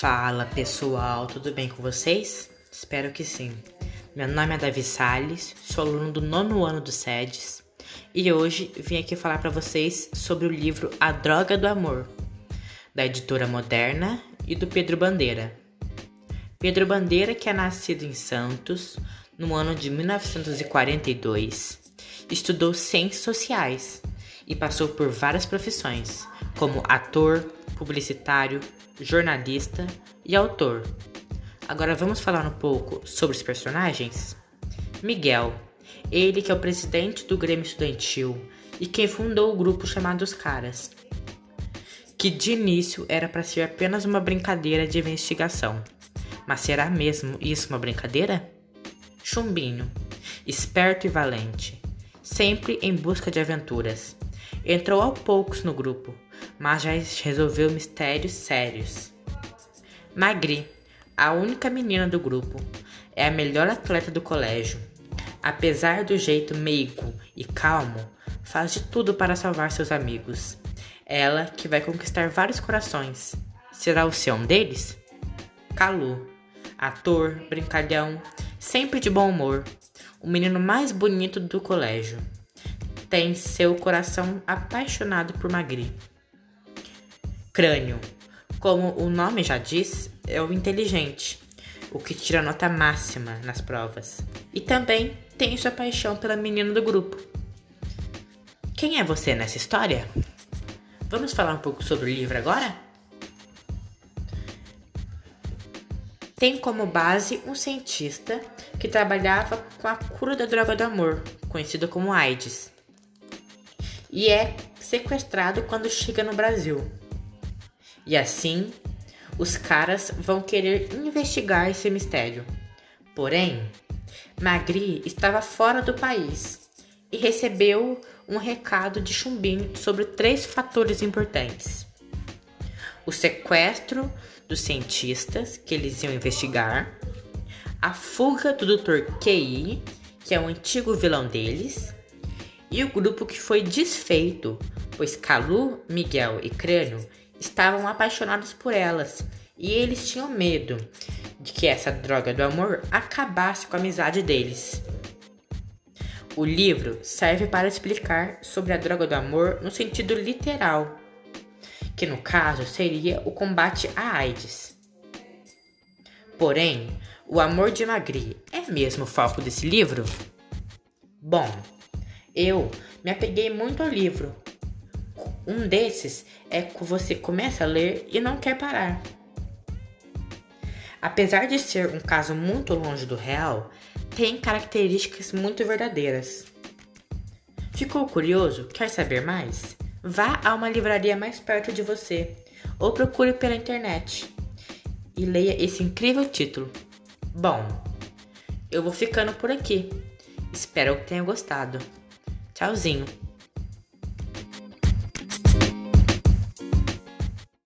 Fala pessoal, tudo bem com vocês? Espero que sim. Meu nome é Davi Salles, sou aluno do nono ano do SEDES e hoje vim aqui falar para vocês sobre o livro A Droga do Amor, da editora Moderna e do Pedro Bandeira. Pedro Bandeira, que é nascido em Santos no ano de 1942, estudou Ciências Sociais e passou por várias profissões, como ator, publicitário, jornalista e autor. Agora vamos falar um pouco sobre os personagens? Miguel, ele que é o presidente do Grêmio Estudantil e quem fundou o grupo chamado Os Caras, que de início era para ser apenas uma brincadeira de investigação. Mas será mesmo isso uma brincadeira? Chumbinho, esperto e valente, sempre em busca de aventuras. Entrou aos poucos no grupo, mas já resolveu mistérios sérios. Magri, a única menina do grupo, é a melhor atleta do colégio. Apesar do jeito meigo e calmo, faz de tudo para salvar seus amigos. Ela que vai conquistar vários corações. Será o seu um deles? Calu, ator, brincalhão, sempre de bom humor, o menino mais bonito do colégio. Tem seu coração apaixonado por Magri. Crânio, como o nome já diz, é o inteligente, o que tira nota máxima nas provas. E também tem sua paixão pela menina do grupo. Quem é você nessa história? Vamos falar um pouco sobre o livro agora? Tem como base um cientista que trabalhava com a cura da droga do amor, conhecida como AIDS, e é sequestrado quando chega no Brasil. E assim, os caras vão querer investigar esse mistério. Porém, Magri estava fora do país e recebeu um recado de Chumbinho sobre três fatores importantes: o sequestro dos cientistas que eles iam investigar, a fuga do Dr. QI, que é o antigo vilão deles, e o grupo que foi desfeito, pois Calu, Miguel e Crânio estavam apaixonados por elas e eles tinham medo de que essa droga do amor acabasse com a amizade deles. O livro serve para explicar sobre a droga do amor no sentido literal, que no caso seria o combate à AIDS. Porém, o amor de Magri é mesmo o foco desse livro? Bom, eu me apeguei muito ao livro um desses é que você começa a ler e não quer parar. Apesar de ser um caso muito longe do real, tem características muito verdadeiras. Ficou curioso? Quer saber mais? Vá a uma livraria mais perto de você ou procure pela internet e leia esse incrível título. Bom, eu vou ficando por aqui. Espero que tenha gostado. Tchauzinho.